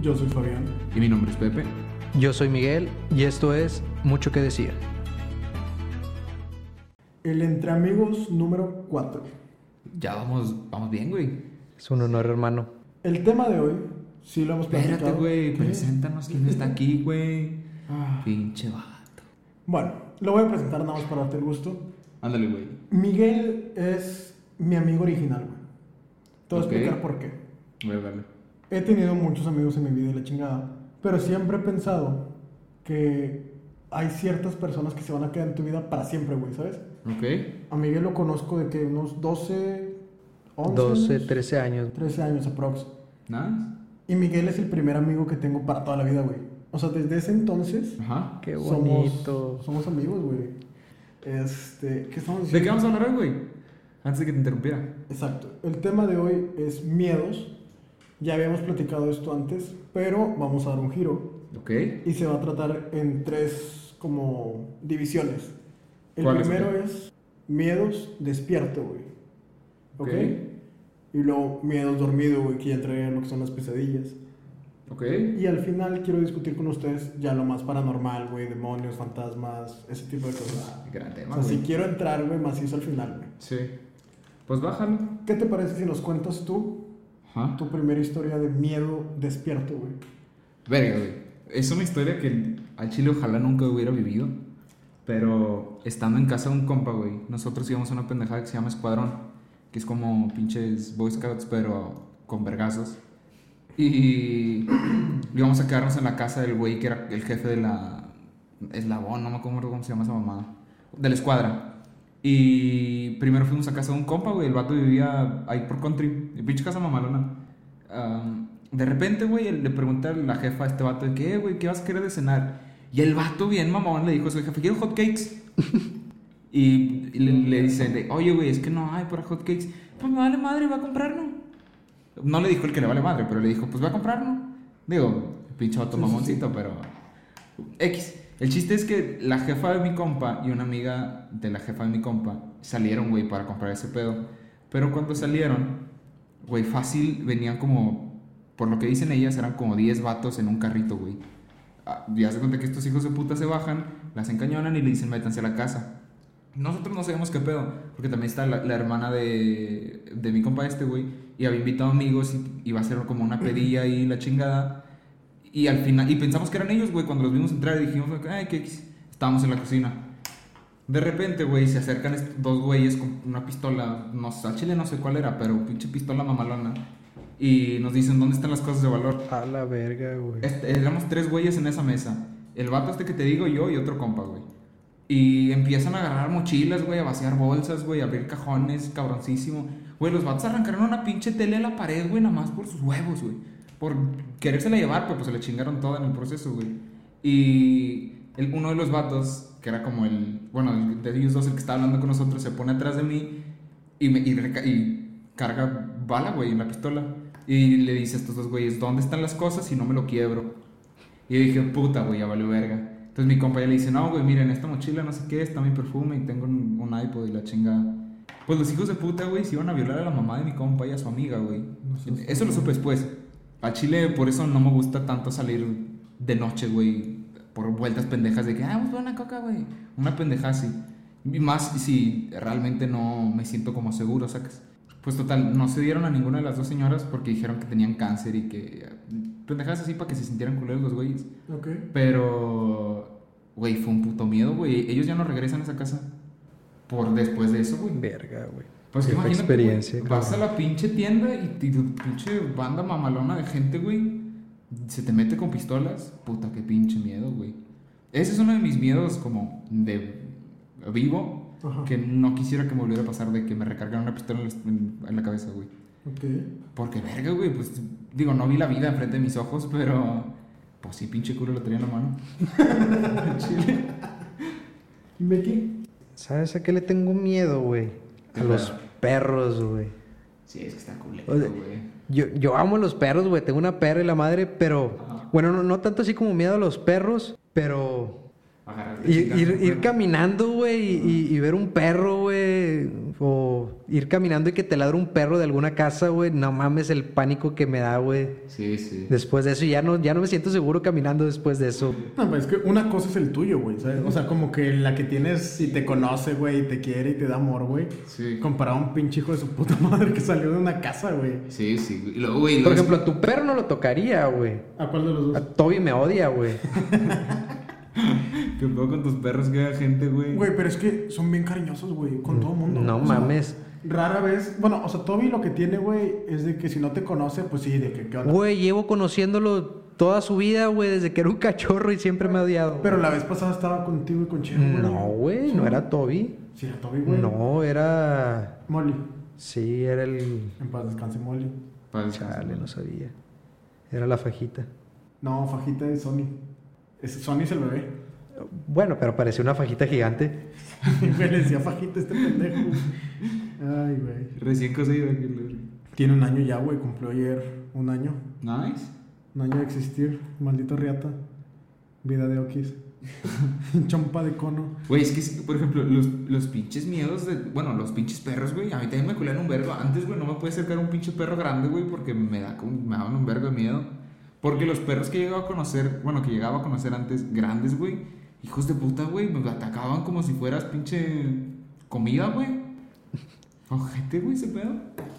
Yo soy Fabián. Y mi nombre es Pepe. Yo soy Miguel y esto es Mucho que Decir. El Entre Amigos número 4. Ya vamos, vamos bien, güey. Es un honor, hermano. El tema de hoy, sí lo hemos Espérate, platicado. güey. ¿Qué? Preséntanos quién está aquí, güey. Ah, Pinche vato. Bueno, lo voy a presentar nada más para darte el gusto. Ándale, güey. Miguel es mi amigo original, güey. Te voy a explicar por qué. Voy a verlo. He tenido muchos amigos en mi vida y la chingada, pero siempre he pensado que hay ciertas personas que se van a quedar en tu vida para siempre, güey, ¿sabes? Ok. A Miguel lo conozco de que unos 12, 11, 12, años, 13 años. 13 años aprox. Nada. Y Miguel es el primer amigo que tengo para toda la vida, güey. O sea, desde ese entonces Ajá. Qué somos, bonito. somos amigos, güey. Este, ¿qué estamos ¿De diciendo? qué vamos a hablar hoy, güey? Antes de que te interrumpiera. Exacto. El tema de hoy es miedos. Ya habíamos platicado esto antes, pero vamos a dar un giro. Ok. Y se va a tratar en tres como divisiones. El ¿Cuáles, primero güey? es miedos despierto, güey. ¿Ok? Ok. Y luego miedos dormido, güey, que ya entrarían en lo que son las pesadillas. Ok. Y al final quiero discutir con ustedes ya lo más paranormal, güey, demonios, fantasmas, ese tipo de cosas. Gran O tema, sea, si güey. quiero entrar, güey, macizo al final, güey. Sí. Pues bájalo. ¿Qué te parece si nos cuentas tú Ajá. tu primera historia de miedo despierto, güey? Verga, güey. Es una historia que al chile ojalá nunca hubiera vivido. Pero estando en casa de un compa, güey, nosotros íbamos a una pendejada que se llama Escuadrón. Que es como pinches Boy Scouts, pero con vergazos. Y íbamos a quedarnos en la casa del güey que era el jefe de la. Eslabón, no me acuerdo cómo se llama esa mamada. De la escuadra. Y primero fuimos a casa de un compa, güey. El vato vivía ahí por country. Pinche casa mamalona. Am, de repente, güey, le pregunta a la jefa a este vato de que, "Eh, güey, ¿qué vas a querer de cenar? Y el vato, bien mamón, le dijo a su jefe, quiero hot cakes. y le, le dice, de, oye, güey, es que no hay para hot cakes. Pues me vale madre, va a comprarlo. No le dijo el que le vale madre, pero le dijo, pues va a comprarlo. Digo, pinche vato mamoncito, pero... X. El chiste es que la jefa de mi compa y una amiga de la jefa de mi compa salieron, güey, para comprar ese pedo. Pero cuando salieron, güey, fácil venían como, por lo que dicen ellas, eran como 10 vatos en un carrito, güey. Ah, Ya se cuenta que estos hijos de puta se bajan, las encañonan y le dicen métanse a la casa. Nosotros no sabemos qué pedo, porque también está la, hermana de, de mi compa este, güey, y había invitado amigos y iba a hacer como una pedilla y la chingada. Y al final, y pensamos que eran ellos, güey, cuando los vimos entrar y dijimos, ay, qué X. Estábamos en la cocina. De repente, güey, se acercan dos güeyes con una pistola, no sé, al chile no sé cuál era, pero pinche pistola mamalona. Y nos dicen, ¿dónde están las cosas de valor? A la verga, güey. Este, éramos tres güeyes en esa mesa. El vato este que te digo, yo y otro compa, güey. Y empiezan a agarrar mochilas, güey, a vaciar bolsas, güey, a abrir cajones, cabroncísimo. Güey, los vatos arrancaron una pinche tele a la pared, güey, nada más por sus huevos, güey. Por querérsela llevar, pero pues se le chingaron toda en el proceso, güey. Y el, uno de los vatos, que era como el, bueno, el de ellos dos, el que estaba hablando con nosotros, se pone atrás de mí y, me, y, y carga bala, güey, en la pistola. Y le dice a estos dos güeyes, ¿dónde están las cosas si no me lo quiebro? Y yo dije, puta, güey, ya valió verga. Entonces mi compa ya le dice, no, güey, miren, esta mochila no sé qué, está mi perfume y tengo un, un iPod y la chingada. Pues los hijos de puta, güey, se iban a violar a la mamá de mi compa y a su amiga, güey. No Eso lo supe después. A Chile, por eso no me gusta tanto salir de noche, güey, por vueltas pendejas de que, ah, vamos a una coca, güey. Una pendeja así. Y más si realmente no me siento como seguro, sacas. Pues total, no se dieron a ninguna de las dos señoras porque dijeron que tenían cáncer y que. Pendejadas así para que se sintieran culeros los güeyes. Ok. Pero, güey, fue un puto miedo, güey. Ellos ya no regresan a esa casa por después de eso, güey. Verga, güey. Pues que imagínate, experiencia, güey, vas a la pinche tienda y, y tu pinche banda mamalona de gente, güey, se te mete con pistolas. Puta, qué pinche miedo, güey. Ese es uno de mis miedos como de vivo, Ajá. que no quisiera que me volviera a pasar de que me recargaran una pistola en la, en- la cabeza, güey. Ok. Porque, verga, güey, pues, digo, no vi la vida enfrente de mis ojos, pero, pues sí, pinche culo lo tenía en la mano. Chile. Becky. ¿Sabes a qué le tengo miedo, güey? A ¿Qué los perros, güey. Sí, es que está culero, O sea, güey. Yo, yo amo los perros, güey. Tengo una perra y la madre, pero... Bueno, no, no tanto así como miedo a los perros, pero... Agarrarte Ir, ir- ir caminando, güey, y, y ver un perro, güey. O ir caminando y que te ladre un perro de alguna casa, güey. No mames el pánico que me da, güey. Sí, sí. Después de eso, ya no, ya no me siento seguro caminando después de eso. No, pues es que una cosa es el tuyo, güey, ¿sabes? O sea, como que la que tienes y te conoce, güey, y te quiere y te da amor, güey. Sí. Comparado a un pinche hijo de su puta madre que salió de una casa, güey. Sí, sí. güey. Y luego, güey, Por ejemplo, a tu perro no lo tocaría, güey. ¿A cuál de los A dos? Toby me odia, güey. ¿Qué pedo con tus perros que haga gente, güey? Güey, pero es que son bien cariñosos, güey, con todo el mundo. No O sea, mames. Rara vez, bueno, o sea, Toby lo que tiene, güey, es de que si no te conoce, pues sí, de que qué onda. Güey, llevo conociéndolo toda su vida, güey, desde que era un cachorro y siempre me ha odiado. Pero la vez pasada estaba contigo y con Chero, güey. No, güey, no era Toby. Sí, era Toby, güey. No, era. Molly. Sí, era el. En paz descanse, Molly. Descansar. Chale, no sabía. Era la fajita. No, fajita de Sony. Es, Sony es el bebé. Bueno, pero parecía una fajita gigante. Le decía fajita este pendejo. Ay, güey. Recién le- Tiene un año ya, güey. Cumplió ayer un año. Nice. Un año de existir. Maldito riata. Vida de Okis. Chompa de cono. Güey, es que, por ejemplo, los, los pinches miedos de. Bueno, los pinches perros, güey. A mí también me culean un vergo. Antes, güey, no me puede acercar un pinche perro grande, güey, porque me, da como, me daban un vergo de miedo. Porque los perros que llegaba a conocer, bueno, que llegaba a conocer antes, grandes, güey, hijos de puta, güey, me atacaban como si fueras pinche comida, güey. Ojete, güey, ese pedo.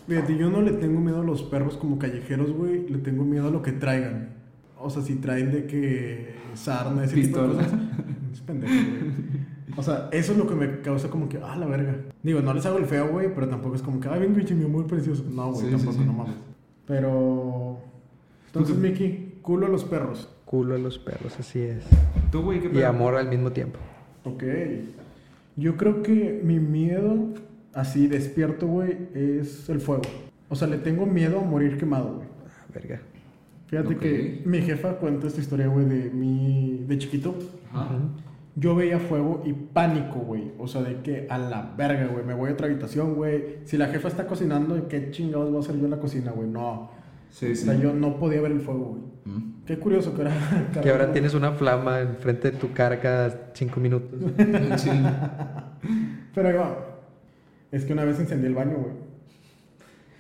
Fíjate, yo no le tengo miedo a los perros como callejeros, güey. Le tengo miedo a lo que traigan. O sea, si traen de que sarna, ese tipo de cosas. Es pendejo, güey. O sea, eso es lo que me causa como que, ah, la verga. Digo, no les hago el feo, güey, pero tampoco es como que, ay, ven, pinche, mi amor precioso. No, güey, Sí, tampoco, sí, sí. no mames. Pero. Entonces, Mickey, culo a los perros. Culo de los perros, así es. Tú, güey, qué Y amor al mismo tiempo. Ok. Yo creo que mi miedo, así despierto, güey, es el fuego. O sea, le tengo miedo a morir quemado, güey. Ah, verga. Fíjate que mi jefa cuenta esta historia, güey, de mi... de chiquito. Ajá. Yo veía fuego y pánico, güey. O sea, de que a la verga, güey. Me voy a otra habitación, güey. Si la jefa está cocinando, ¿qué chingados voy a hacer yo en la cocina, güey? No. Sí, O sea, yo no podía ver el fuego, güey. Mm. Qué curioso que ahora... Que ahora tienes una flama enfrente de tu cara cada cinco minutos. Sí. Pero ahí va. Es que una vez encendí el baño, güey.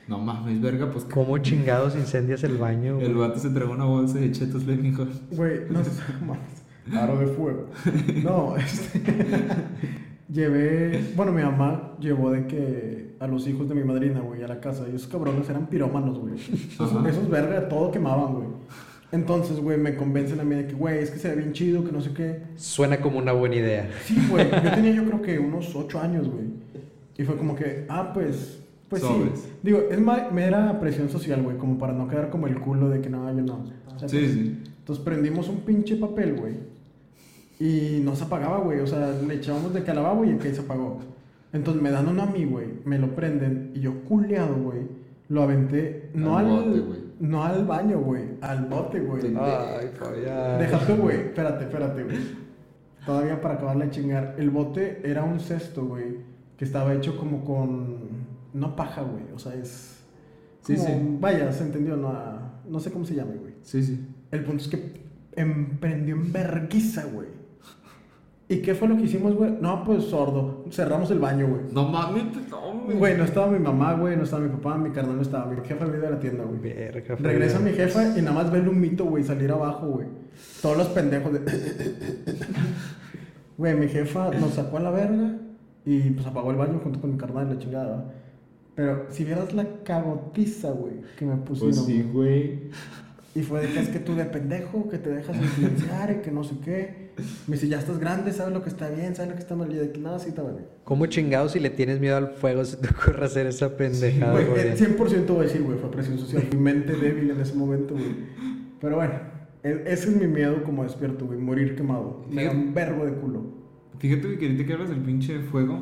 No mames, verga, pues. ¿Cómo chingados incendias el baño? güey? El vato se tragó una bolsa de chetos. Güey, no sé, mames. Aro de fuego. No, este. Llevé. Bueno, mi mamá llevó de que a los hijos de mi madrina, güey, a la casa. Y esos cabrones eran pirómanos, güey. Esos, esos verga, todo quemaban, güey. Entonces, güey, me convencen a mí de que, güey, es que se ve bien chido, que no sé qué. Suena como una buena idea. Sí, güey. Yo tenía, yo creo que unos ocho años, güey. Y fue como que, ah, pues. Pues Sobres. sí. Digo, es mera presión social, güey, como para no quedar como el culo de que no, yo no. O sea, Sí, pues, sí. entonces prendimos un pinche papel, güey. Y no se apagaba, güey. O sea, le echábamos de calababo y el que se apagó. Entonces me dan uno a mí, güey. Me lo prenden y yo culeado, güey. Lo aventé no Al al, bote, güey. no al baño, güey. Al bote, güey. Ay, Fabián. Déjate, güey. Espérate, espérate, güey. Todavía para acabarle de chingar. El bote era un cesto, güey. Que estaba hecho como con. No paja, güey. O sea, es. Sí, como- sí. Vaya, se entendió. No, no sé cómo se llama, güey. Sí, sí. El punto es que emprendió en verguiza, güey. ¿Y qué fue lo que hicimos, güey? No, pues sordo. Cerramos el baño, güey. No mames, no, güey. Güey, no estaba mi mamá, güey, no estaba mi papá, mi carnal no estaba. Mi jefa vive de la tienda, güey. Verga, Regresa mi jefa y nada más ve el humito, güey, salir abajo, güey. Todos los pendejos de... Güey, mi jefa nos sacó a la verga y pues apagó el baño junto con mi carnal y la chingada, ¿verdad? Pero si vieras la cagotiza, güey, que me pusieron. Pues sí, güey. Y fue de que es que tú de pendejo, que te dejas influenciar y que no sé qué. Me dice, ya estás grande, sabes lo que está bien, sabes lo que está mal. Y yo de que nada, sí está bien. ¿Cómo chingados si le tienes miedo al fuego se te ocurre hacer esa pendejada, Güey, güey? eh, 100% voy a decir, güey, fue presión social. Mi mente débil en ese momento, güey. Pero bueno, e- ese es mi miedo como despierto, güey, morir quemado. Me da un verbo de culo. Fíjate, güey, que ahorita que hablas del pinche fuego,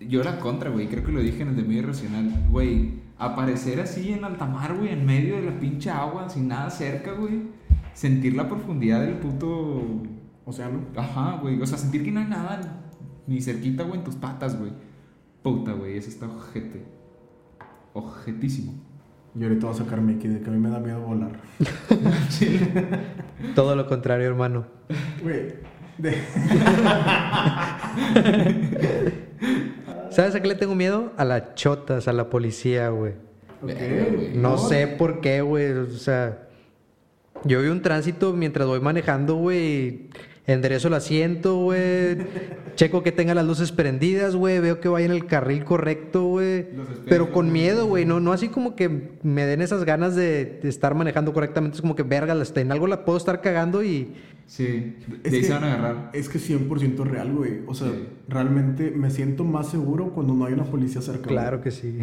yo era contra, güey. Creo que lo dije en el de medio irracional. Güey, aparecer así en alta mar, güey, en medio de la pinche agua, sin nada cerca, güey. Sentir la profundidad del puto. O sea, ¿no? Ajá, güey. O sea, sentir que no hay nada ni cerquita, güey, en tus patas, güey. Puta, güey, eso está ojete. Ojetísimo. Y ahorita voy a sacar Mickey de que a mí me da miedo volar. Todo lo contrario, hermano. Güey, de- ¿Sabes a qué le tengo miedo? A las chotas, a la policía, güey. Verga, güey. No sé por qué, güey. O sea, yo vi un tránsito mientras voy manejando, güey. Enderezo el asiento, güey. Checo que tenga las luces prendidas, güey. Veo que vaya en el carril correcto, güey. Pero con miedo, güey. No, no así como que me den esas ganas de, estar manejando correctamente. Es como que, verga, la- en algo la puedo estar cagando y... Sí, de Es ahí que- se van a agarrar. Es que 100% real, güey. O sea, Sí. realmente me siento más seguro cuando no hay una policía cerca. güey. Claro que sí.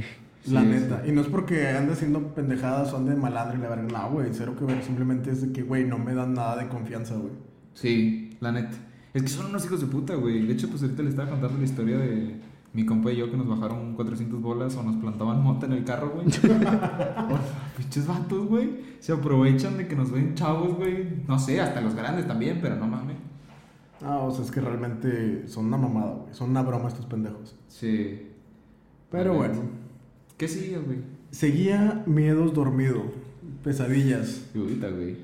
La Sí, neta. Y no es porque ande haciendo pendejadas o ande de malandro y la verga. No, güey, cero que ver. Simplemente es de que, güey, no me dan nada de confianza, güey. Sí, la neta. Es que son unos hijos de puta, güey. De hecho, pues ahorita le estaba contando la historia de mi compa y yo que nos bajaron 400 bolas o nos plantaban mota en el carro, güey. Pinches vatos, güey. Se aprovechan de que nos ven chavos, güey. No sé, hasta los grandes también, pero no mames. Ah, o sea, es que realmente son una mamada, güey. Son una broma estos pendejos. Sí. Pero bueno. ¿Qué sigue, güey? Seguía miedos dormido. Pesadillas. Y ahorita, güey.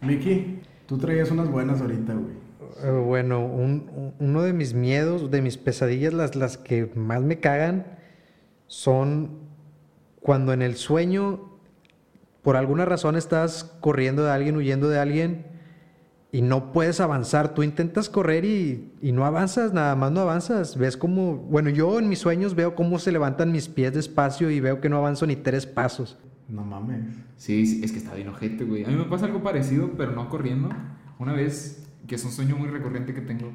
Miki, tú traías unas buenas ahorita, güey. Eh, Bueno, un- un- uno de mis miedos, de mis pesadillas, las, las que más me cagan, son cuando en el sueño, por alguna razón, estás corriendo de alguien, huyendo de alguien, y no puedes avanzar. Tú intentas correr y, y no avanzas, nada más no avanzas. Ves como, bueno, yo en mis sueños veo cómo se levantan mis pies despacio y veo que no avanzo ni tres pasos. No mames. Sí, sí, es que está bien ojete, güey. A mí me pasa algo parecido, pero no corriendo. Una vez, que es un sueño muy recurrente que tengo,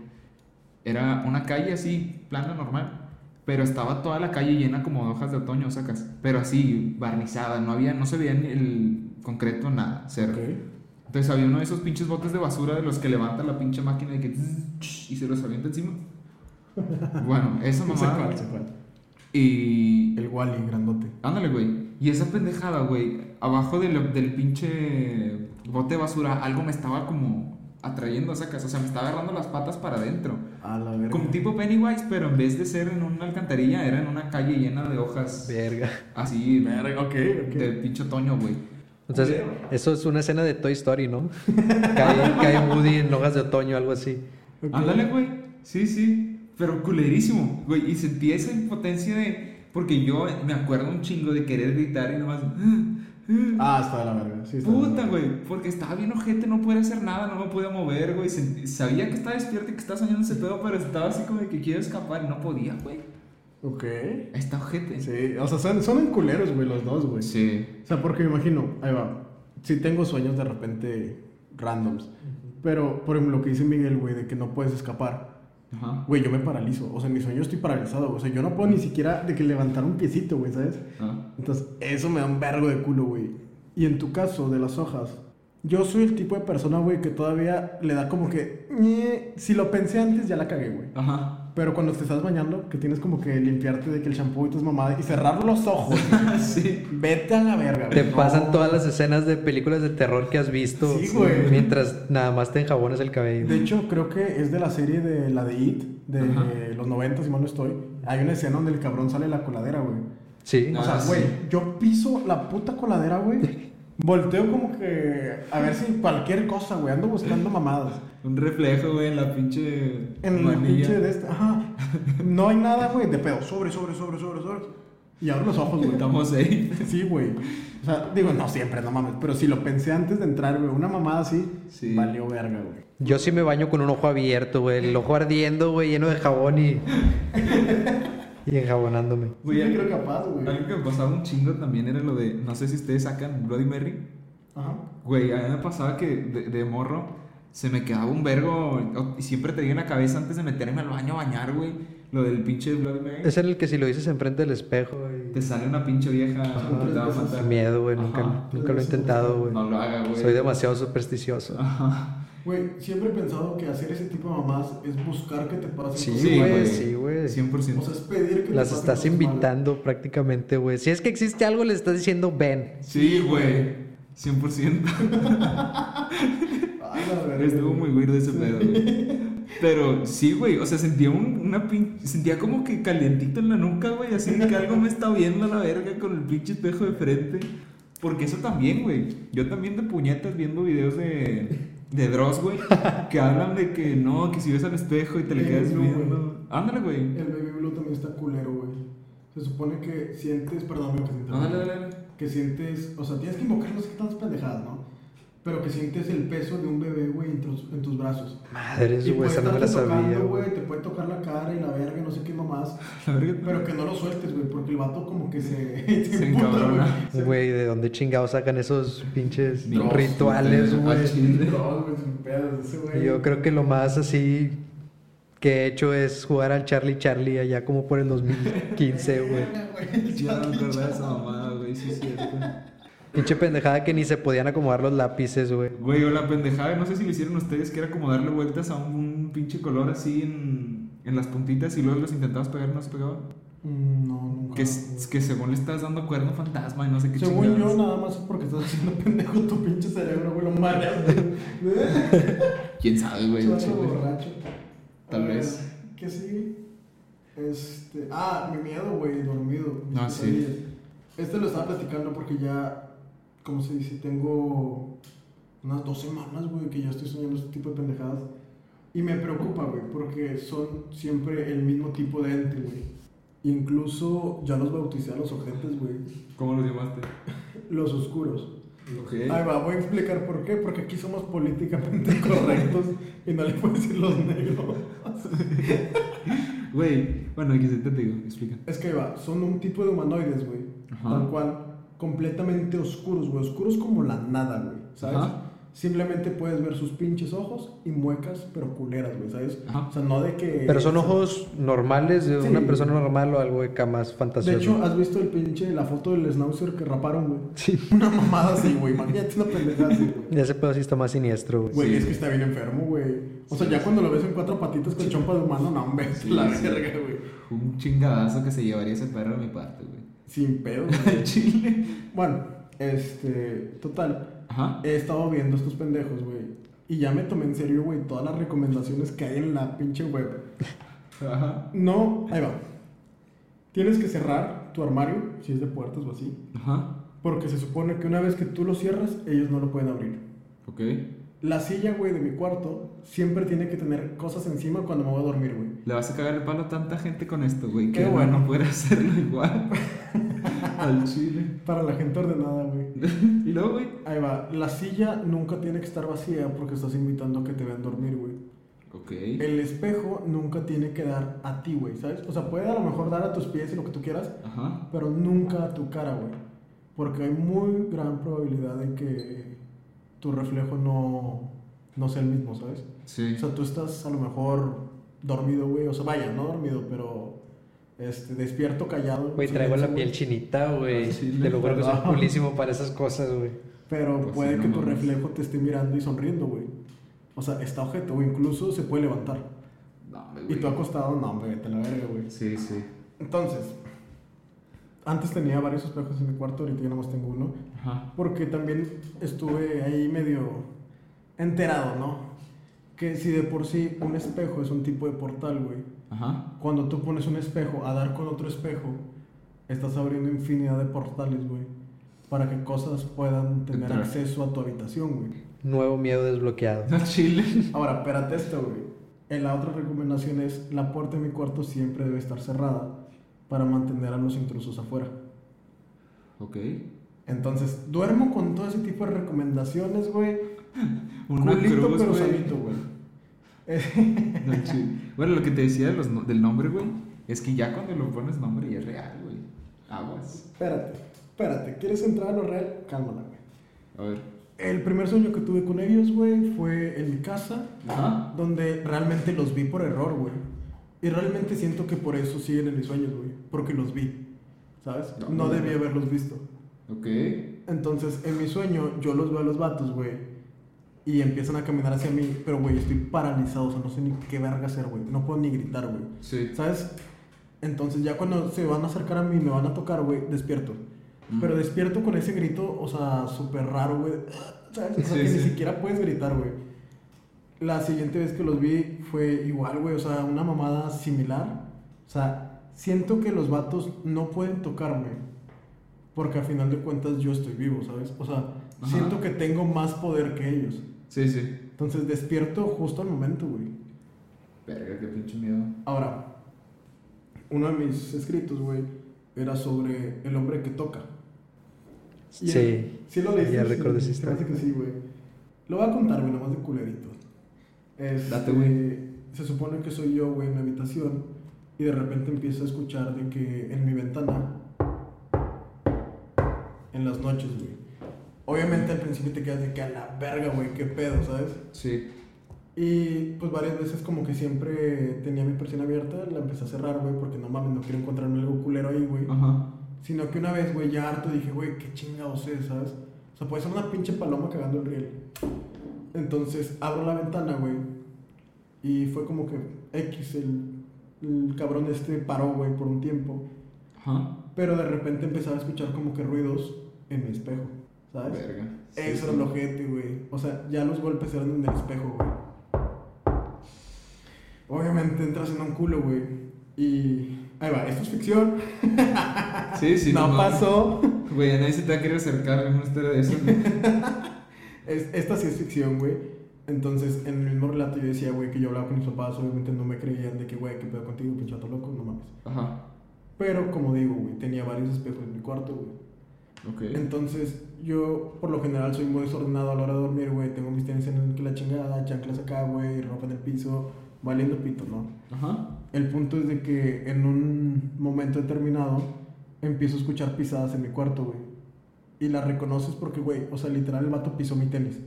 era una calle así, plana, normal, pero estaba toda la calle llena como de hojas de otoño, sacas. Pero así, barnizada, no había, no se veía ni el concreto, nada, cero. Ok. Entonces había uno de esos pinches botes de basura de los que levanta la pinche máquina y que y se los avienta encima. Bueno, sé mamá. Y El Wally, grandote. Ándale, güey. Y esa pendejada, güey, abajo del, del pinche bote de basura, algo me estaba como atrayendo a esa casa. O sea, me estaba agarrando las patas para adentro. A la verga. Como tipo Pennywise, pero en vez de ser en una alcantarilla, era en una calle llena de hojas. Verga. Así, Verga, ok, ok. de pinche otoño, güey. Entonces, eso es una escena de Toy Story, ¿no? cae, cae Woody en hojas de otoño, algo así. Ándale, güey. Sí, sí. Pero culerísimo, güey. Y sentí esa impotencia de. Porque yo me acuerdo un chingo de querer gritar y nomás. Ah, está de la verga. Sí, Puta, güey, porque estaba bien ojete, no podía hacer nada, no me podía mover, güey. Sabía que estaba despierto y que estaba soñando ese pedo, pero estaba así como de que quiero escapar y no podía, güey. Ok. Está ojete. Sí, o sea, son, son enculeros, güey, los dos, güey. Sí. O sea, porque me imagino, ahí va. Sí tengo sueños de repente randoms. Pero, por ejemplo, lo que dice Miguel, güey, de que no puedes escapar. Ajá. Güey, yo me paralizo. O sea, en mi sueño estoy paralizado. O sea, yo no puedo ni siquiera de que levantar un piecito, güey, ¿sabes? Ah. Entonces, eso me da un vergo de culo, güey. Y en tu caso, de las hojas, yo soy el tipo de persona, güey, que todavía le da como que. Si lo pensé antes, ya la cagué, güey. Ajá. Pero cuando te estás bañando, que tienes como que limpiarte de que el shampoo y tus mamadas y cerrar los ojos. sí. Vete a la verga, Te pasan todas las escenas de películas de terror que has visto. Sí, güey. Mientras nada más te enjabonas el cabello. De hecho, creo que es de la serie de la de It, de Ajá. los 90, si mal no estoy. Hay una escena donde el cabrón sale de la coladera, güey. Sí. O sea, Ah, güey, sí. yo piso la puta coladera, güey. Volteo como que a ver si cualquier cosa, güey. Ando buscando mamadas. Un reflejo, güey, en la pinche. En la pinche de este. Ajá. No hay nada, güey, de pedo. Sobre, sobre, sobre, sobre, sobre. Y abro los ojos, güey. Estamos ahí. Sí, güey. O sea, digo, no siempre, no mames. Pero si lo pensé antes de entrar, güey, una mamada así, Sí. valió verga, güey. Yo sí me baño con un ojo abierto, güey. El ojo ardiendo, güey, lleno de jabón y. y enjabonándome. Güey, ya creo capaz, güey. Algo que me pasaba un chingo también era lo de. No sé si ustedes sacan Bloody Mary. Ajá. Güey, a mí me pasaba que de, de morro se me quedaba un vergo y siempre tenía en la cabeza antes de meterme al baño a bañar, güey. Lo del pinche Bloody Mary. Es el que si lo dices enfrente del espejo, güey. Te sale una pinche vieja te va a matar. Miedo, güey. Nunca, nunca lo he intentado, güey. No lo haga, güey. Soy demasiado supersticioso. Ajá. Güey, siempre he pensado que hacer ese tipo de mamás es buscar que te pasen Sí, cosas Sí, güey, sí, güey. 100%. O sea, es pedir que te Las pasen estás cosas invitando prácticamente, güey. Si es que existe algo, le estás diciendo ven. sí, güey. 100%. malas. Ay, la verga, Estuvo muy weird ese pedo, güey. Pero sí, güey. O sea, sentía un, una pin... Sentía como que calientito en la nuca, güey. Así que algo me está viendo a la verga con el pinche espejo de frente. Porque eso también, güey. Yo también de puñetas viendo videos de. De Dross, güey, que hablan de que no, que si ves al espejo y te le quedas Blue, viendo. Ándale, güey. El Baby Blue también está culero, güey. Se supone que sientes, perdón, que te No, dale, dale, dale. que sientes, o sea, tienes que invocar no sé qué tantas pendejadas, ¿no? Pero que sientes el peso de un bebé, güey, en tus, en tus brazos. Madres, güey, esa no me la sabía, güey. Te puede tocar la cara y la verga, no sé qué mamás. Pero que no lo sueltes, güey, porque el vato como que se... Se emputa, encabrona. güey. Se- Güey, ¿de dónde chingados sacan esos pinches Dios, rituales, güey. güey? Al chile. No, güey, sin pedos, ese güey. Yo creo que lo más así que he hecho es jugar al Charlie Charlie allá como por el 2015, güey. Ya no me acordaba de esa mamada, güey, sí es cierto. Pinche pendejada que ni se podían acomodar los lápices, güey. Güey, o la pendejada, no sé si lo hicieron ustedes, que era como darle vueltas a un pinche color así en, en las puntitas y luego los intentabas pegar y no se pegaban. Mm, No, nunca. Que, que según le estás dando cuerno fantasma y no sé qué Según yo, chingados. nada más es porque estás haciendo pendejo tu pinche cerebro, güey, lo mareas. ¿Quién sabe, güey? Borracho. Tal ver, vez. ¿Qué sigue? Este. Ah, mi miedo, güey, dormido. mis Ah, sí. Este lo estaba platicando porque ya. ¿Cómo se dice? Tengo unas dos semanas, güey, que ya estoy soñando este tipo de pendejadas. Y me preocupa, güey, porque son siempre el mismo tipo de ente, güey. Incluso ya los bauticé a los ojetes, güey. ¿Cómo los llamaste? Los oscuros. Ok. Ahí va, voy a explicar por qué. Porque aquí somos políticamente correctos y no le puedo decir los negros. Güey, bueno, aquí te digo, explica. Es que ahí va, son un tipo de humanoides, güey. Ajá. Tal cual, completamente oscuros, güey. Oscuros como la nada, güey. ¿Sabes? Ajá. Simplemente puedes ver sus pinches ojos y muecas, pero culeras, güey, ¿sabes? Ajá. O sea, no de que. Pero son ojos normales de Sí. una persona normal o algo De fantasioso. hecho, ¿has visto el pinche, la foto del schnauzer que raparon, güey? sí. Una mamada así, güey. Imagínate una pendejada así, güey. Ese pedo sí está más siniestro, güey. Güey, Sí. es que está bien enfermo, güey. O sea, ya cuando lo ves en cuatro patitas con chompa de humano, no, hombre, Sí, la sí. verga, güey. Un chingadazo que se llevaría ese perro a mi parte, güey. Sin pedo, güey. Chile. Bueno, este, total. Ajá. He estado viendo estos pendejos, güey. Y ya me tomé en serio, güey, todas las recomendaciones que hay en la pinche web. Ajá. No, ahí va. Tienes que cerrar tu armario, si es de puertas o así. Ajá. Porque se supone que una vez que tú lo cierras, ellos no lo pueden abrir. Ok. La silla, güey, de mi cuarto siempre tiene que tener cosas encima cuando me voy a dormir, güey. Le vas a cagar el palo a tanta gente con esto, güey. Qué Que bueno. no poder hacerlo igual. Al chile. Para la gente ordenada, güey. Y luego, güey. Ahí va. La silla nunca tiene que estar vacía porque estás invitando a que te vean dormir, güey. Ok. El espejo nunca tiene que dar a ti, güey, ¿sabes? O sea, puede a lo mejor dar a tus pies y lo que tú quieras, Ajá. pero nunca a tu cara, güey. Porque hay muy gran probabilidad de que tu reflejo no, no sea el mismo, ¿sabes? Sí. O sea, tú estás a lo mejor dormido, güey. O sea, vaya, no dormido, pero este, despierto, callado. Güey, traigo la piel güey. chinita, güey. Ah, sí, Te lo juro que soy perdón. pulísimo para esas cosas, güey. Pero Pues puede sí, no que tu mames. reflejo te esté mirando y sonriendo, güey. O sea, está objeto, o incluso se puede levantar. No, Y güey. tú acostado, no, vete a la verga, güey. Sí, sí. Entonces, antes tenía varios espejos en mi cuarto, ahorita ya nada más tengo uno. Ajá. Porque también estuve ahí medio enterado, ¿no? Que si de por sí un espejo es un tipo de portal, güey. Ajá. Cuando tú pones un espejo a dar con otro espejo, estás abriendo infinidad de portales, güey. Para que cosas puedan tener Entrar. acceso a tu habitación, güey. Nuevo miedo desbloqueado. No, chile. Ahora, espérate esto, güey. En la otra recomendación es, la puerta de mi cuarto siempre debe estar cerrada para mantener a los intrusos afuera. Ok. Entonces, duermo con todo ese tipo de recomendaciones, güey. Una Culito cruz, pero güey. sanito, güey. No. Bueno, lo que te decía de los no- del nombre, güey, es que ya cuando lo pones nombre ya es real, güey. Aguas. Espérate, espérate. ¿Quieres entrar a lo real? Cálmala, güey. A ver. El primer sueño que tuve con ellos, güey, fue en mi casa, Ajá. donde realmente los vi por error, güey. Y realmente siento que por eso siguen en mis sueños, güey. Porque los vi, ¿sabes? No, No no, debí haberlos visto. Ok. Entonces, en mi sueño, yo los veo a los vatos, güey. Y empiezan a caminar hacia mí, pero, güey, estoy paralizado, o sea, no sé ni qué verga hacer, güey. No puedo ni gritar, güey. Sí. ¿Sabes? Entonces, ya cuando se van a acercar a mí, me van a tocar, güey, despierto. Mm. Pero despierto con ese grito, o sea, súper raro, güey. ¿Sabes? O sea, Sí, que sí. ni siquiera puedes gritar, güey. La siguiente vez que los vi fue igual, güey, o sea, una mamada similar. O sea, siento que los vatos no pueden tocarme. Porque a final de cuentas yo estoy vivo, ¿sabes? O sea, Ajá. siento que tengo más poder que ellos. Sí, sí. Entonces despierto justo al momento, güey. Verga, qué pinche miedo. Ahora, uno de mis escritos, güey, era sobre el hombre que toca. Y Sí. el- ¿Sí lo leíste? Ya Sí, recuerdo esa historia. que sí, güey. Lo voy a contar, güey, nomás de culerito. Este, Date, güey. Se supone que soy yo, güey, en mi habitación. Y de repente empiezo a escuchar de que en mi ventana. En las noches, güey. Obviamente al principio te quedas de que a la verga, güey, qué pedo, ¿sabes? Sí. Y pues varias veces como que siempre tenía mi persiana abierta, la empecé a cerrar, güey, porque no mames, no quiero encontrarme algo culero ahí, güey. Ajá. Sino que una vez, güey, ya harto dije, güey, qué chingados es, ¿sabes? O sea, puede ser una pinche paloma cagando el riel. Entonces abro la ventana, güey. Y fue como que X, el, el cabrón este paró, güey, por un tiempo. Ajá. Pero de repente empezaba a escuchar como que ruidos en mi espejo, ¿sabes? Verga. Sí, Eso sí. era el ojete, güey. O sea, ya los golpes eran en el espejo, güey. Obviamente entras en un culo, güey. Y. Ahí va, esto es ficción. Sí, sí. no mames. pasó. Güey, a nadie se te va a querer acercar una historia de eso. Es- esta sí es ficción, güey. Entonces, en el mismo relato yo decía, güey, que yo hablaba con mis papás. Obviamente no me creían de que, güey, ¿qué pedo contigo, pinche vato loco? No mames. Ajá. Pero, como digo, güey, tenía varios espejos en mi cuarto, güey. Ok. Entonces, yo por lo general soy muy desordenado a la hora de dormir, güey. Tengo mis tenis en que la chingada, chanclas acá, güey, ropa en el piso, valiendo pito, ¿no? Ajá. El punto es de que en un momento determinado empiezo a escuchar pisadas en mi cuarto, güey. Y las reconoces porque, güey, o sea, literal el vato pisó mi tenis.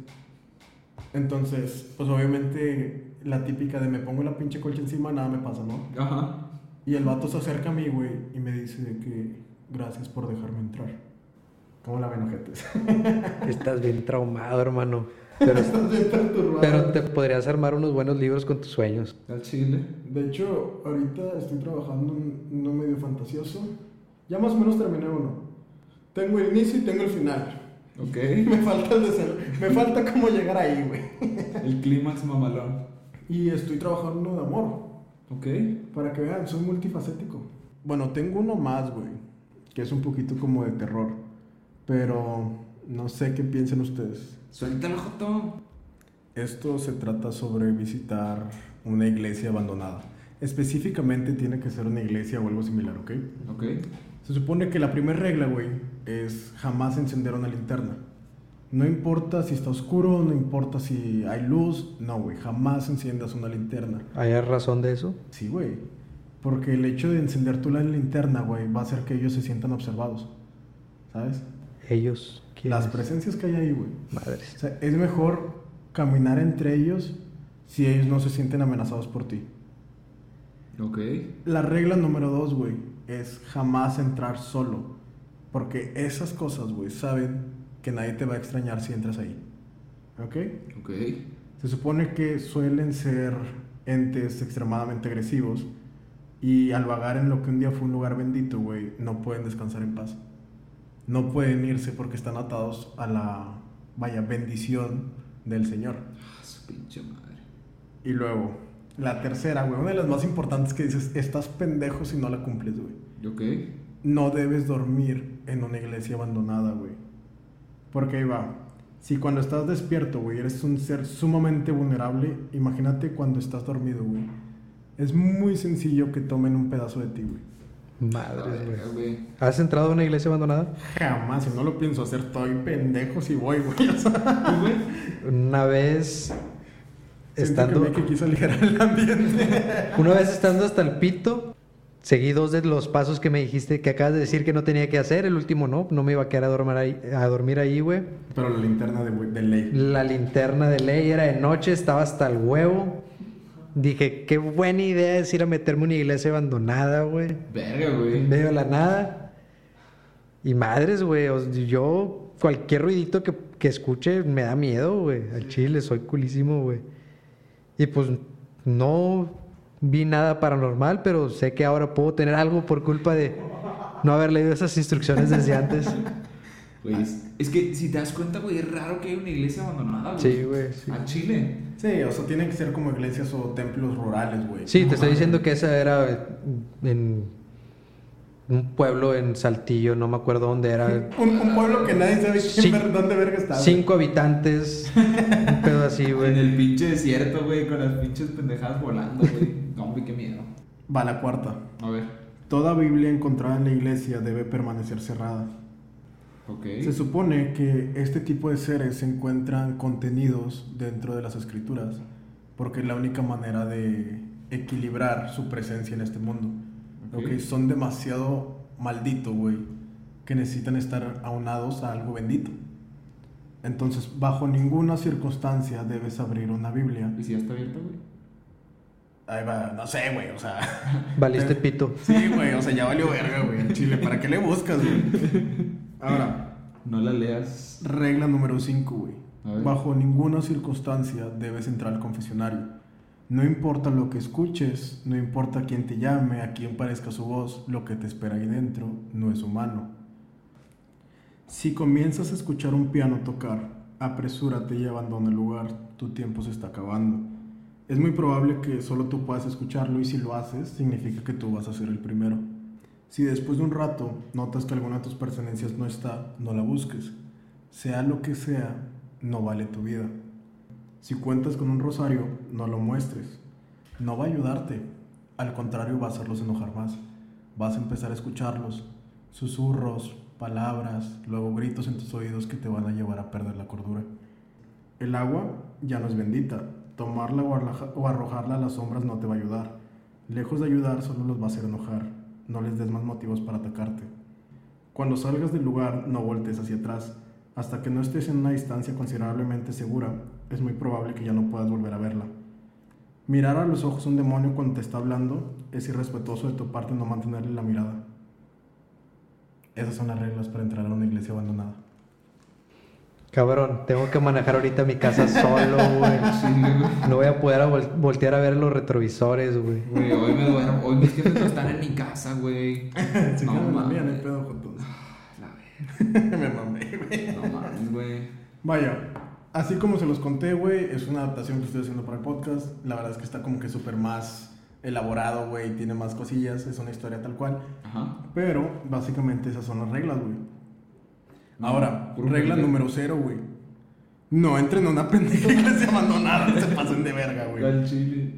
Entonces, pues obviamente la típica de me pongo la pinche colcha encima, nada me pasa, ¿no? Ajá. Y el vato se acerca a mí, güey, y me dice de que gracias por dejarme entrar. ¿Cómo la ven, ojetes? Estás bien traumado, hermano. Pero, Estás bien perturbado. pero te podrías armar unos buenos libros con tus sueños. Al chile. De hecho, ahorita estoy trabajando en uno medio fantasioso. Ya más o menos terminé uno. Tengo el inicio y tengo el final. Ok. Me falta el deseo. Me falta cómo llegar ahí, güey. El clímax mamalón. Y estoy trabajando uno de amor. Ok. Para que vean, soy multifacético. Bueno, tengo uno más, güey. Que es un poquito como de terror. Pero no sé qué piensen ustedes. Suéltalo, Joto. Esto se trata sobre visitar una iglesia abandonada. Específicamente tiene que ser una iglesia o algo similar, ¿ok? Ok. Se supone que la primera regla, güey, es jamás encender una linterna. No importa si está oscuro, no importa si hay luz, no, güey, jamás enciendas una linterna. ¿Hay razón de eso? Sí, güey. Porque el hecho de encender tú la linterna, güey, va a hacer que ellos se sientan observados. ¿Sabes? Ellos. ¿quiénes? Las presencias que hay ahí, güey. O Madres. sea, es mejor caminar entre ellos si ellos no se sienten amenazados por ti. Ok. La regla número dos, güey, es jamás entrar solo. Porque esas cosas, güey, saben que nadie te va a extrañar si entras ahí. ¿Ok? Ok. Se supone que suelen ser entes extremadamente agresivos y al vagar en lo que un día fue un lugar bendito, güey, no pueden descansar en paz. No pueden irse porque están atados a la, vaya, bendición del Señor. Ah, su pinche madre. Y luego, la tercera, güey, una de las más importantes que dices, estás pendejo si no la cumples, güey. Ok. No debes dormir en una iglesia abandonada, güey. Porque ahí va. Si cuando estás despierto, güey, eres un ser sumamente vulnerable, imagínate cuando estás dormido, güey. Es muy sencillo que tomen un pedazo de ti, güey. Madres, güey. ¿Has entrado a una iglesia abandonada? Jamás, si no lo pienso hacer, estoy pendejo si voy, güey. Una vez siento estando, que Mickey quiso aligerar el ambiente. una vez estando hasta el pito, seguí dos de los pasos que me dijiste que acabas de decir que no tenía que hacer. El último no, no me iba a quedar a dormir ahí, a dormir ahí, güey. Pero la linterna de, de ley. La linterna de ley era de noche, estaba hasta el huevo. Dije, qué buena idea es ir a meterme a una iglesia abandonada, güey. Verga, En güey. medio de la nada. Y madres, güey. yo, cualquier ruidito que, que escuche me da miedo, güey. Al chile, soy culísimo, güey. Y pues no vi nada paranormal, pero sé que ahora puedo tener algo por culpa de no haber leído esas instrucciones desde antes. Güey, es, es que si te das cuenta, güey, es raro que haya una iglesia abandonada, güey. Sí, güey. Sí. A Chile. Sí, o sea, tienen que ser como iglesias o templos rurales, güey. Sí, No te estoy mames. diciendo que esa era en un pueblo en Saltillo, no me acuerdo dónde era. Un, un pueblo que nadie sabe quién Sí. ver- dónde verga güey. Cinco habitantes, un pedo así, En güey. el pinche desierto, güey, con las pinches pendejadas volando, güey. No, Hombre, qué miedo. Va la cuarta. A ver. Toda Biblia encontrada en la iglesia debe permanecer cerrada. Ok. Se supone que este tipo de seres se encuentran contenidos dentro de las escrituras porque es la única manera de equilibrar su presencia en este mundo. Ok. Ok, Son demasiado malditos, güey, que necesitan estar aunados a algo bendito. Entonces, bajo ninguna circunstancia debes abrir una Biblia. ¿Y si ya está abierta, güey? Ahí va, no sé, güey, o sea. Valiste pito. Sí, güey, o sea, ya valió verga, güey, el chile. ¿Para qué le buscas, güey? Ahora, No la leas. Regla número 5, güey. Bajo ninguna circunstancia debes entrar al confesionario. No importa lo que escuches, no importa quién te llame, a quién parezca su voz, lo que te espera ahí dentro no es humano. Si comienzas a escuchar un piano tocar, apresúrate y abandona el lugar, tu tiempo se está acabando. Es muy probable que solo tú puedas escucharlo y si lo haces, significa que tú vas a ser el primero. Si después de un rato notas que alguna de tus pertenencias no está, no la busques. Sea lo que sea, no vale tu vida. Si cuentas con un rosario, no lo muestres. No va a ayudarte. Al contrario, va a hacerlos enojar más. Vas a empezar a escucharlos. Susurros, palabras, luego gritos en tus oídos que te van a llevar a perder la cordura. El agua ya no es bendita. Tomarla o arroja- o arrojarla a las sombras no te va a ayudar. Lejos de ayudar, solo los va a hacer enojar. No les des más motivos para atacarte. Cuando salgas del lugar, no voltees hacia atrás. Hasta que no estés en una distancia considerablemente segura, es muy probable que ya no puedas volver a verla. Mirar a los ojos a un demonio cuando te está hablando es irrespetuoso de tu parte no mantenerle la mirada. Esas son las reglas para entrar a una iglesia abandonada. Cabrón, tengo que manejar ahorita mi casa solo, güey. Sí, güey. No voy a poder a vol- voltear a ver los retrovisores, güey. Güey, hoy me duermo. Hoy mis jefes no están en mi casa, güey. No no, mames. mía, no hay pedo, jotos. La verga. Me mamé, güey. No mames, güey. Vaya, así como se los conté, güey, es una adaptación que estoy haciendo para el podcast. La verdad es que está como que súper más elaborado, güey, tiene más cosillas, es una historia tal cual. Ajá. Pero básicamente esas son las reglas, güey. Ahora, puro regla pendejo. número cero, güey. No entren a una pendeja iglesia abandonada, no se pasen de verga, güey. Al chile.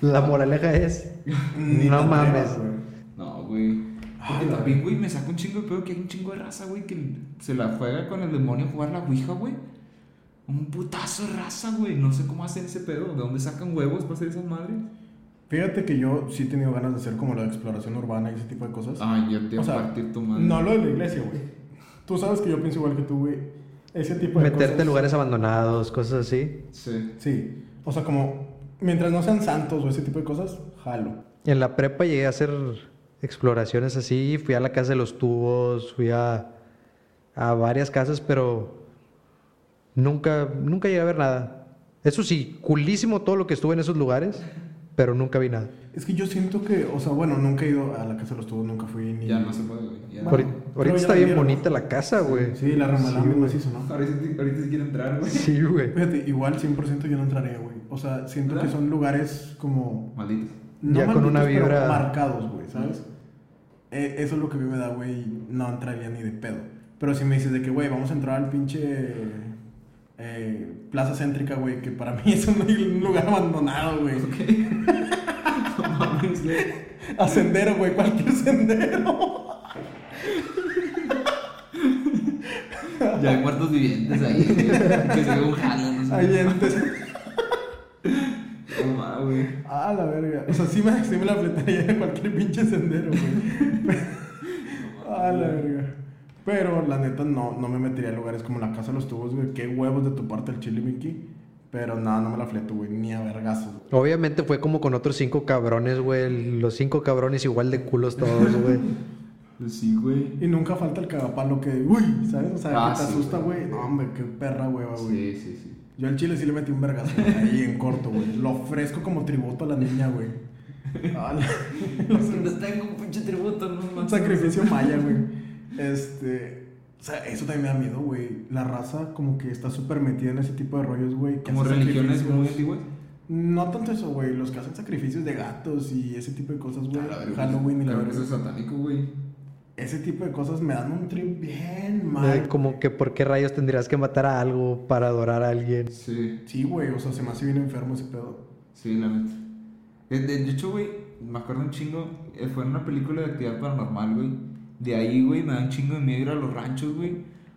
La moraleja es. Ni no mames. güey. No, güey. Porque Ah, también, güey, me saca un chingo de pedo que hay un chingo de raza, güey, que se la juega con el demonio a jugar la ouija, güey. Un putazo de raza, güey. No sé cómo hacen ese pedo. ¿De dónde sacan huevos para hacer esas madres? Fíjate que yo sí he tenido ganas de hacer como la exploración urbana y ese tipo de cosas. Ay, yo te voy a partir tu madre. No lo de la iglesia, güey. Tú sabes que yo pienso igual que tú, güey. Ese tipo de Meterte cosas. en lugares abandonados, cosas así. Sí. Sí. O sea, como mientras no sean santos o ese tipo de cosas, jalo. En la prepa llegué a hacer exploraciones así. Fui a la casa de los tubos, fui a, a varias casas, pero nunca, nunca llegué a ver nada. Eso sí, culísimo todo lo que estuve en esos lugares, pero nunca vi nada. Es que yo siento que, o sea, bueno, nunca he ido a la casa de los tubos, nunca fui ni. Ya no se puede, güey. Bueno, Ahorita, está bien bonita la casa, güey. Sí, la remodelaron Sí, güey. macizo, ¿no? Ahorita, ahorita se quiere entrar, güey. Sí, güey. Fíjate, igual 100% yo no entraría, güey. O sea, siento ¿Verdad? que son lugares como. Malditos. No Ya con una malditos, pero vibra- marcados, güey, ¿sabes? Eh, eso es lo que a mí me da, güey. No entraría ni de pedo. Pero si me dices de que, güey, vamos a entrar al pinche. Eh, plaza céntrica, güey, que para mí es un, un lugar abandonado, güey. Güey. A sendero, güey, cualquier sendero. Ya hay muertos vivientes ahí. güey. que se ve un jalo, no sé. Ahí antes. Mames, güey. Ah, la verga. O sea, sí me, sí me la fletaría de cualquier pinche sendero, güey. ah, la verga. Pero la neta no, no me metería en lugares como la casa de los tubos, güey. Qué huevos de tu parte el chile, Mickey. Pero nada, no me la fleto, güey. Ni a vergazos. güey. Obviamente fue como con otros cinco cabrones, güey. Los cinco cabrones igual de culos todos, güey. Pues sí, güey. Y nunca falta el cagapalo que, uy, ¿sabes? O sea, Ah, que te sí, asusta, güey. güey. No, hombre, qué perra hueva, güey. Sí, sí, sí. Yo al chile sí le metí un vergazo ahí en corto, güey. Lo ofrezco como tributo a la niña, güey. Ah, la- Los tengo un pinche tributo, no mames. sacrificio maya, güey. Este. O sea, eso también me da miedo, güey. La raza como que está súper metida en ese tipo de rollos, güey. Como religiones muy antiguas. No tanto eso, güey. Los que hacen sacrificios de gatos y ese tipo de cosas, güey. Halloween y la cabrón, verga. Eso es satánico, güey. Ese tipo de cosas me dan un trip bien mal. Como que por qué rayos tendrías que matar a algo para adorar a alguien. Sí, Sí, güey. O sea, se me hace bien enfermo ese pedo. sí, la neta. Eh, De, de hecho, güey, me acuerdo un chingo. eh, Fue en una película de actividad paranormal, güey. De ahí, güey, me da un chingo de miedo ir a los ranchos, güey.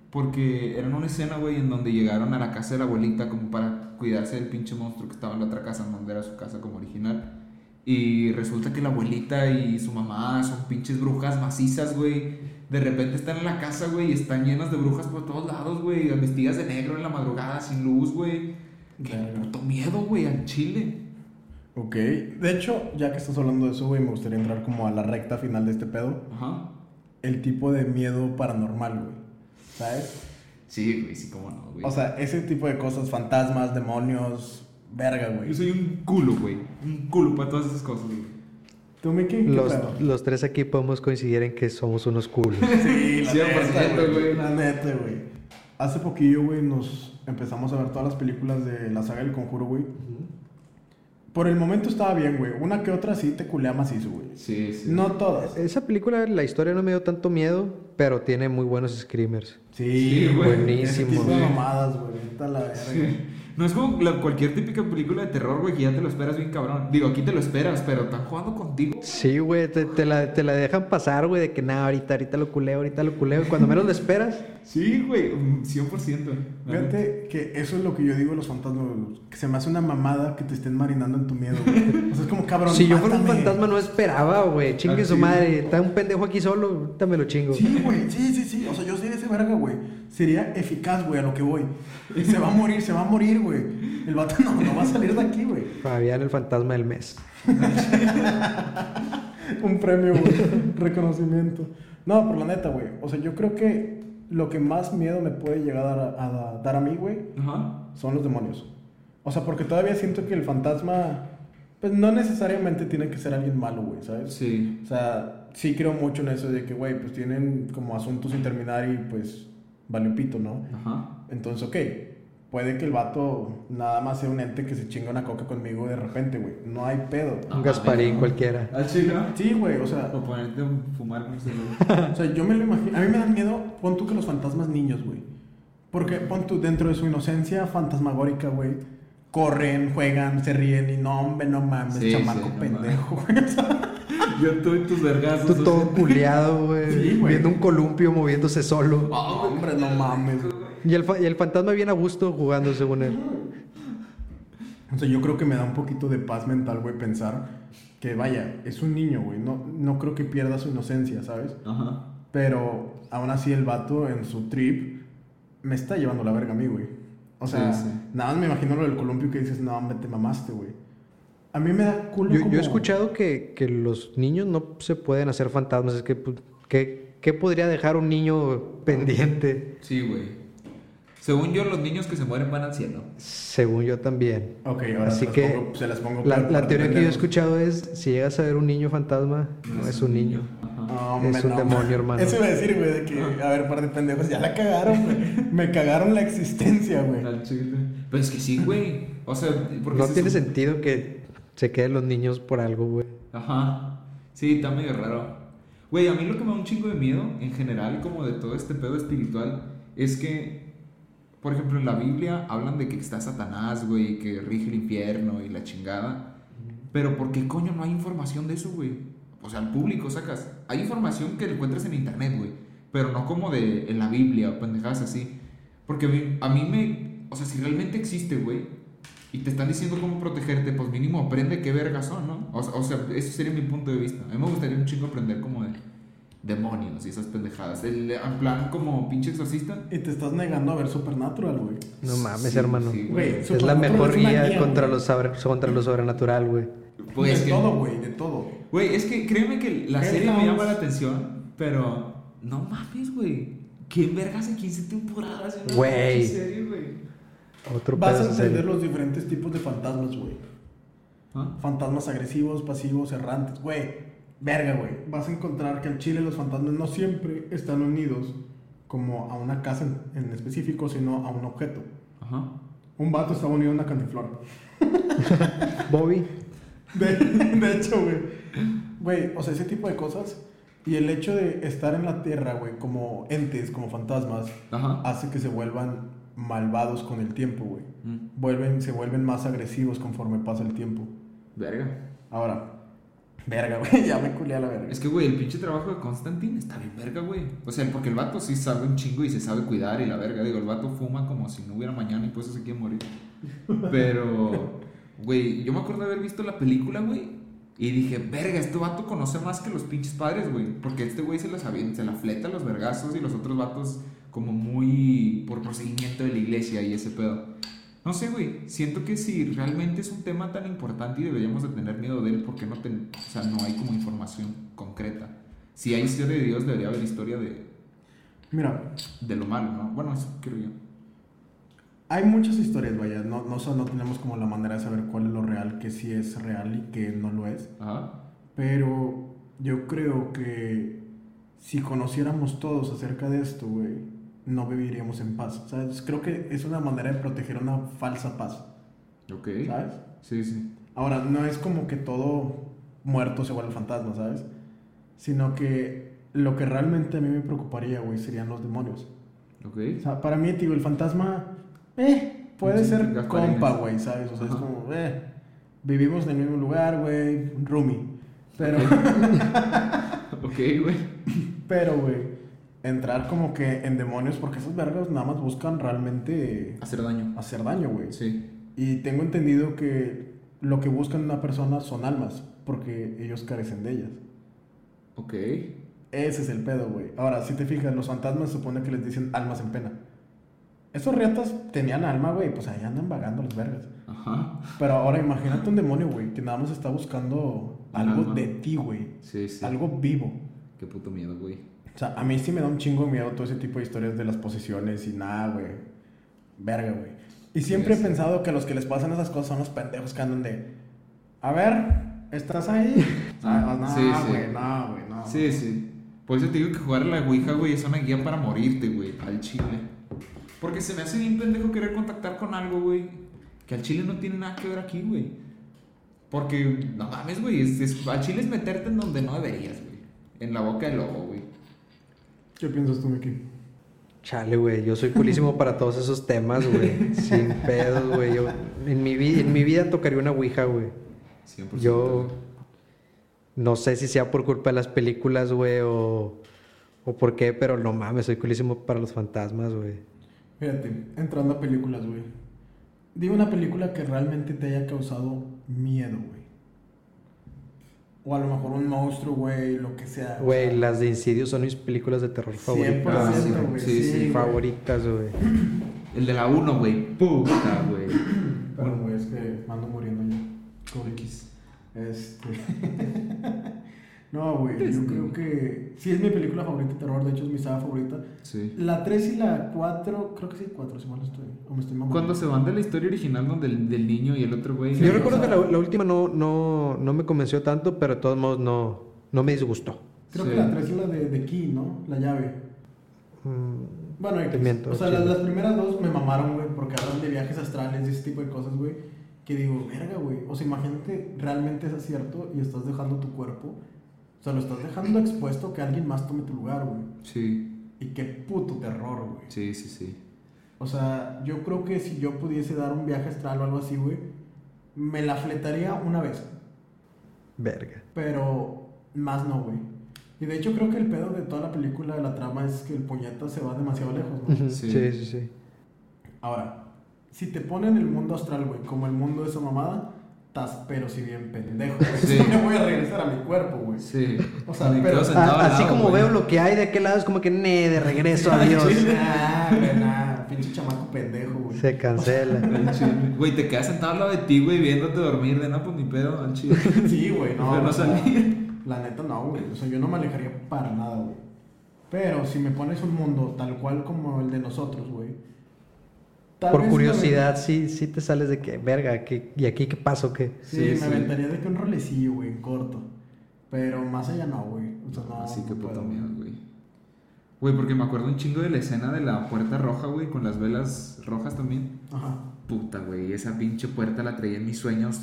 Porque era una escena, güey, en donde llegaron a la casa de la abuelita como para cuidarse del pinche monstruo que estaba en la otra casa, donde era su casa como original. Y resulta que la abuelita y su mamá son pinches brujas macizas, güey. De repente están en la casa, güey, y están llenas de brujas por todos lados, güey. Vestidas de negro en la madrugada, sin luz, güey. Qué Verga. puto miedo, güey, al chile. Ok. De hecho, ya que estás hablando de eso, güey, me gustaría entrar como a la recta final de este pedo. Ajá. El tipo de miedo paranormal, güey. ¿Sabes? Sí, güey, sí, cómo no, güey. O sea, ese tipo de cosas, fantasmas, demonios, verga, güey. yo soy un culo, güey. Un culo para todas esas cosas, güey. ¿Tú? ¿Qué Los, los tres aquí podemos coincidir en que somos unos culos. Sí, la 100%, neta, güey. güey. La neta, güey. Hace poquillo, güey, nos empezamos a ver todas las películas de la saga del Conjuro, güey. Por el momento estaba bien, güey. Una que otra sí te culea macizo, güey. Sí, sí. No todas. Esa película, la historia no me dio tanto miedo, pero tiene muy buenos screamers. Sí, Sí, güey. Buenísimo, Ese tipo de güey. mamadas, güey. Neta la verga. Sí. No es como la- cualquier típica película de terror, güey, que ya te lo esperas bien cabrón. Digo, aquí te lo esperas, pero están jugando contigo. Sí, güey, te, te la, te la dejan pasar, güey, de que nada, ahorita, ahorita lo culeo, ahorita lo culeo. Y cuando menos lo esperas, Sí, güey, mm, 100%. la neta. Fíjate que eso es lo que yo digo de los fantasmas, güey. Que se me hace una mamada que te estén marinando en tu miedo, güey. O sea, es como cabrón. si yo fuera un fantasma no esperaba, güey. Chingue Ah, su sí. madre, está un pendejo aquí solo, ahorita me lo chingo. Sí, güey, sí, sí, sí. O sea, yo sería ese verga, güey. Sería eficaz, güey, a lo que voy. Y se va a morir, se va a morir, güey. El vato no, no va a salir de aquí, güey. Fabián, el fantasma del mes. Un premio, güey. Reconocimiento. No, pero la neta, güey. O sea, yo creo que lo que más miedo me puede llegar a dar a, a dar a mí, güey, Ajá. son los demonios. O sea, porque todavía siento que el fantasma, pues no necesariamente tiene que ser alguien malo, güey, ¿sabes? Sí. O sea, sí creo mucho en eso de que, güey, pues tienen como asuntos sin terminar y pues vale pito, ¿no? Ajá. Entonces, ok, puede que el vato nada más sea un ente que se chinga una coca conmigo de repente, güey. No hay pedo. Un Gasparín cualquiera. ¿Al chile? Sí, güey, o sea, O ponerte a fumar con o sea, yo me lo imagino. A mí me dan miedo, pon tú que los fantasmas niños, güey. Porque pon tú dentro de su inocencia fantasmagórica, güey. Corren, juegan, se ríen y no, hombre, no mames, Sí, chamaco sí, no pendejo, güey. Yo tú y tus vergazos. Tú todo culeado, güey. Sí, güey. viendo un columpio moviéndose solo. no, hombre, no mames. Y el, y el fantasma bien a gusto jugando, según él. O sea, yo creo que me da un poquito de paz mental, güey, pensar que, vaya, es un niño, güey. No, no creo que pierda su inocencia, ¿sabes? Ajá. Pero aún así el vato en su trip me está llevando la verga a mí, güey. O sea, Sí, sí. nada más me imagino lo del columpio que dices, no, hombre, te mamaste, güey. A mí me da culo Yo, como... yo he escuchado que, que los niños no se pueden hacer fantasmas. Es que, pues, ¿qué, qué podría dejar un niño pendiente? Sí, güey. Según yo, los niños que se mueren van al cielo. Según yo también. Ok, ahora Así se, las que pongo, se las pongo La, teoría que yo he escuchado es, si llegas a ver un niño fantasma, no es un niño. Hombre, Es un no, demonio, man. hermano. Eso iba a decir, güey, de que, a ver, par de pendejos, ya la cagaron, güey. Me cagaron la existencia, güey. Pero es que sí, güey. O sea, porque No tiene sentido que se queden los niños por algo, güey. Ajá. Sí, está medio raro. Güey, a mí lo que me da un chingo de miedo, en general, como de todo este pedo espiritual, es que, por ejemplo, en la Biblia hablan de que está Satanás, güey, que rige el infierno y la chingada. Pero ¿por qué coño no hay información de eso, güey? O sea, al público sacas. Hay información que encuentras en internet, güey. Pero no como de en la Biblia o pendejadas así. Porque a mí, a mí me... O sea, si realmente existe, güey, y te están diciendo cómo protegerte, pues mínimo aprende qué vergas son, ¿no? O, o sea, ese sería mi punto de vista. A mí me gustaría un chingo aprender como de demonios y esas pendejadas. El, en plan como pinche exorcista. Y te estás negando a ver Supernatural, güey. No mames, Sí, hermano. sí, Güey, es la mejor guía contra, güey. lo sobre- contra lo sobrenatural, güey. Pues de que- todo, güey, de todo. Güey, es que créeme que la serie me llama la atención, pero no mames, güey. ¿Quién vergas en 15 temporadas? Güey. Otro Vas a entender los diferentes tipos de fantasmas, güey. ¿Ah? Fantasmas agresivos, pasivos, errantes. Güey, verga, güey. Vas a encontrar que al chile los fantasmas no siempre están unidos como a una casa en, en específico, sino a un objeto. Ajá. Un vato estaba unido a una cantiflora. Bobby. De, de hecho, güey. Güey, o sea, ese tipo de cosas. Y el hecho de estar en la tierra, güey, como entes, como fantasmas, Ajá. hace que se vuelvan malvados con el tiempo, güey. Mm, Vuelven, se vuelven más agresivos conforme pasa el tiempo. Verga. Ahora, verga, güey, ya me culé a la verga. Es que, güey, el pinche trabajo de Constantine está bien verga, güey. O sea, porque el vato sí sabe un chingo y se sabe cuidar y la verga. Digo, el vato fuma como si no hubiera mañana y por eso se quiere morir. Pero, güey, yo me acuerdo de haber visto la película, güey. Y dije, verga, este vato conoce más que los pinches padres, güey. Porque este güey se se la fleta a los vergazos y los otros vatos como muy por procedimiento de la iglesia y ese pedo. No sé, güey. Siento que si realmente es un tema tan importante y deberíamos de tener miedo de él, porque no, ten- o sea, no hay como información concreta. Si hay historia de Dios, debería haber historia de, Mira, de lo malo, ¿no? Bueno, eso creo yo. hay muchas historias, vaya. No, no, no tenemos como la manera de saber cuál es lo real, que sí es real y que no lo es. Ajá. Pero yo creo que si conociéramos todos acerca de esto, güey, no viviríamos en paz. ¿Sabes? Creo que es una manera de proteger una falsa paz. Ok. ¿Sabes? Sí, sí. Ahora, no es como que todo muerto se vuelve fantasma, ¿sabes? Sino que lo que realmente a mí me preocuparía, güey, serían los demonios. Ok. O sea, para mí, tío, el fantasma, eh, puede Sí, ser compa, güey, ¿sabes? O sea, es como, eh, vivimos en el mismo lugar, güey, roomie. Pero, Ok, güey. pero, güey, entrar como que en demonios, porque esos vergas nada más buscan realmente Hacer daño. hacer daño, güey. Sí. Y tengo entendido que lo que buscan una persona son almas, porque ellos carecen de ellas. Ok. Ese es el pedo, güey. Ahora, si te fijas, los fantasmas se supone que les dicen almas en pena. Esos riatas tenían alma, güey, pues ahí andan vagando los vergas. Ajá. Pero ahora imagínate un demonio, güey, que nada más está buscando algo alma. de ti, güey. Sí, sí. Algo vivo. Qué puto miedo, güey. O sea, a mí sí me da un chingo de miedo todo ese tipo de historias de las posesiones y nada, güey. Verga, güey. Y siempre Sí, he sí. pensado que los que les pasan esas cosas son los pendejos que andan de... A ver, ¿estás ahí? Ah, no, Sí, sí. güey, no, güey, no. Sí, sí. Por eso te digo que jugar a la Ouija, güey, es una guía para morirte, güey, al chile. Porque se me hace bien pendejo querer contactar con algo, güey, que al chile no tiene nada que ver aquí, güey. Porque, no mames, güey, al chile es meterte en donde no deberías, güey. En la boca del lobo, güey. ¿Qué piensas tú, Miki? Chale, güey, yo soy culísimo para todos esos temas, güey. Sin pedos, güey. Yo en mi, vi- en mi vida tocaría una ouija, güey. 100%. Yo no sé si sea por culpa de las películas, güey, o, o por qué, pero no mames, soy culísimo para los fantasmas, güey. Fíjate, entrando a películas, güey. Dime una película que realmente te haya causado miedo, güey. O a lo mejor un monstruo, güey, lo que sea. Güey, las de Insidious son mis películas de terror 100%, favoritas. Ah, sí, güey. sí, sí, favoritas, güey. El de la 1, güey. Puta, güey. Pero, güey, es que me ando muriendo ya. Con X. Este. no, güey, yo creo que. Sí, es mi película favorita de terror, de hecho es mi saga favorita. Sí. La 3 y la 4, creo que sí, 4, si mal no estoy. O me estoy mamando. Cuando se van de la historia original donde el, del niño y el otro güey. Sí, Yo recuerdo que la, la última no, no, no me convenció tanto, pero de todos modos no, no me disgustó. Creo Sí. que la 3 es la de, de Key, ¿no? La llave. Mm, Bueno. Te miento, o sea, las, las primeras dos me mamaron, güey, porque hablan de viajes astrales y ese tipo de cosas, güey. Que digo, verga, güey. O sea, imagínate, realmente es cierto y estás dejando tu cuerpo. O sea, lo estás dejando expuesto que alguien más tome tu lugar, güey. Sí, Y qué puto terror, güey. sí, sí, sí. O sea, yo creo que si yo pudiese dar un viaje astral o algo así, güey, me la fletaría una vez. verga. Pero más no, güey. Y de hecho creo que el pedo de toda la película, de la trama, es que el puñeta se va demasiado lejos, ¿no? Sí. Sí, sí, sí. Ahora, si te ponen el mundo astral, güey, como el mundo de esa mamada, estás pero si bien pendejo. Sí. me voy a regresar a mi cuerpo, güey. Sí. O sea, Me pero- Ah, al así lado, como veo lo que hay de aquel lado, es como que, ne, de regreso, adiós. Nah, pinche chamaco pendejo, güey. Se cancela. Güey, te quedas sentado al lado de ti, güey, viéndote dormir. De no, pues ni pedo, al chile. Sí, güey, no. Pero no salir. La neta no, güey. O sea, yo no me alejaría para nada, güey. Pero si me pones un mundo tal cual como el de nosotros, güey. Tal Por curiosidad, sí, sí te sales de que, verga, ¿qué- ¿y aquí qué pasó? ¿Qué? Sí, Sí, me sí. aventaría de que un rolecillo, güey, en corto. Pero más allá no, güey. O sea, no. Así que puedo. miedo, güey. Güey, porque me acuerdo un chingo de la escena de la puerta roja, güey, con las velas rojas también. Ajá. Puta, güey, esa pinche puerta la traía en mis sueños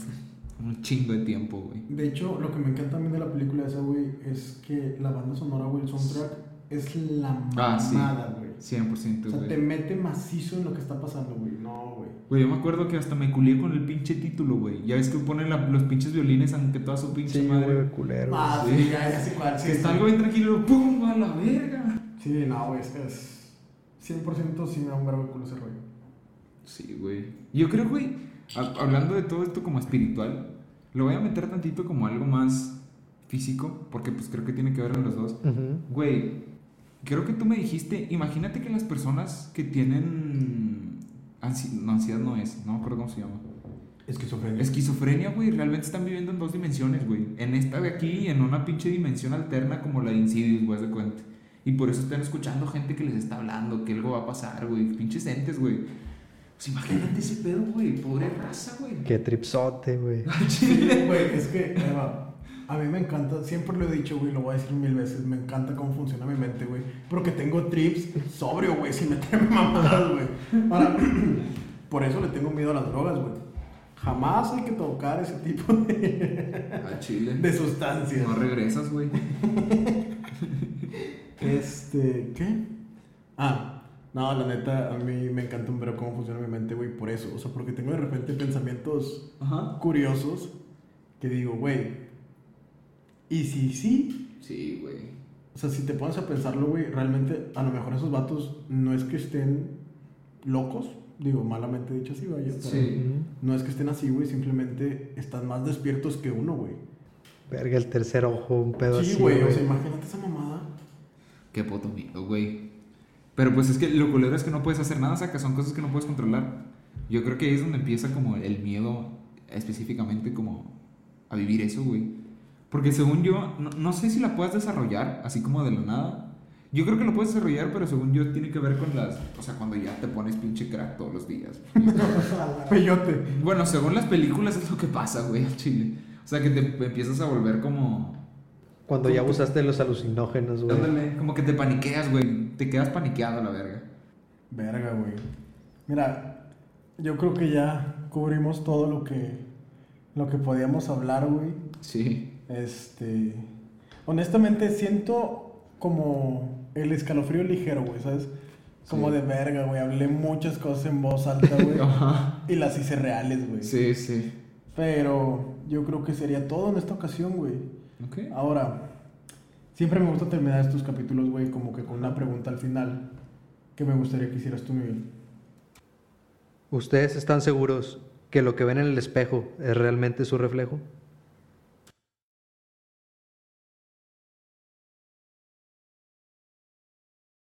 un chingo de tiempo, güey. De hecho, lo que me encanta también de la película esa, güey, es que la banda sonora, güey, el soundtrack, es la Ah, sí. mamada, güey. 100%, O sea, güey. te mete macizo en lo que está pasando, güey. No, güey. Güey, yo me acuerdo que hasta me culié con el pinche título, güey. Ya ves que ponen la- los pinches violines, aunque toda su pinche Sí, madre. güey, culero. Ah, sí. ya, ya sé cuál. Sí, que está sí. algo bien tranquilo, ¡pum! ¡A la verga! Sí, no, güey, es que es 100% sí me da un verbo de culo ese rollo. Sí, güey. Yo creo, güey, ha- hablando de todo esto como espiritual, lo voy a meter tantito como algo más físico, porque pues creo que tiene que ver en los dos. Ujú. Güey, creo que tú me dijiste, imagínate que las personas que tienen... ansi- no, ansiedad no es, no me acuerdo cómo se llama. Esquizofrenia. Esquizofrenia, güey, realmente están viviendo en dos dimensiones, güey. En esta de aquí y en una pinche dimensión alterna como la de Insidious, güey, de cuenta. Y por eso están escuchando gente que les está hablando, que algo va a pasar, güey. Pinches entes, güey. Pues imagínate ese pedo, güey. Pobre raza, güey. Qué tripsote, güey. Sí, güey, es que, ahí va. A mí me encanta, siempre lo he dicho, güey, lo voy a decir mil veces, me encanta cómo funciona mi mente, güey. Porque tengo trips sobrio, güey, sin meterme mamadas, güey. Ahora, por eso le tengo miedo a las drogas, güey. Jamás hay que tocar ese tipo de, A Chile. de sustancias. No regresas, güey. Este, ¿qué? Ah, no, la neta, a mí me encanta un ver cómo funciona mi mente, güey, por eso. O sea, porque tengo de repente pensamientos Ajá. curiosos que digo, güey, ¿y si sí? Sí, güey. O sea, si te pones a pensarlo, güey, realmente a lo mejor esos vatos no es que estén locos, digo, malamente dicho así, vaya, pero Sí. No es que estén así, güey, simplemente están más despiertos que uno, güey. Verga, el tercer ojo, un pedo Sí, así. güey, o sea, imagínate esa mamada. Qué puto miedo, güey. Pero pues es que lo culero es que no puedes hacer nada, saca, son cosas que no puedes controlar. Yo creo que ahí es donde empieza como el miedo específicamente como a vivir eso, güey. Porque según yo, no, no sé si la puedes desarrollar así como de la nada. Yo creo que lo puedes desarrollar, pero según yo tiene que ver con las... O sea, cuando ya te pones pinche crack todos los días. Peyote. bueno, según las películas es lo que pasa, güey, al chile. O sea, que te empiezas a volver como... Cuando ya abusaste de los alucinógenos, güey. Ándale, como que te paniqueas, güey. Te quedas paniqueado la verga. Verga, güey. Mira, yo creo que ya cubrimos todo lo que lo que podíamos hablar, güey. Sí. Este, honestamente siento como el escalofrío ligero, güey, ¿sabes? Como Sí. de verga, güey. Hablé muchas cosas en voz alta, güey. Ajá. y las hice reales, güey. Sí, sí. Pero yo creo que sería todo en esta ocasión, güey. Ok. Ahora, siempre me gusta terminar estos capítulos, güey, como que con una pregunta al final que me gustaría que hicieras tú, Miguel. ¿Ustedes están seguros que lo que ven en el espejo es realmente su reflejo?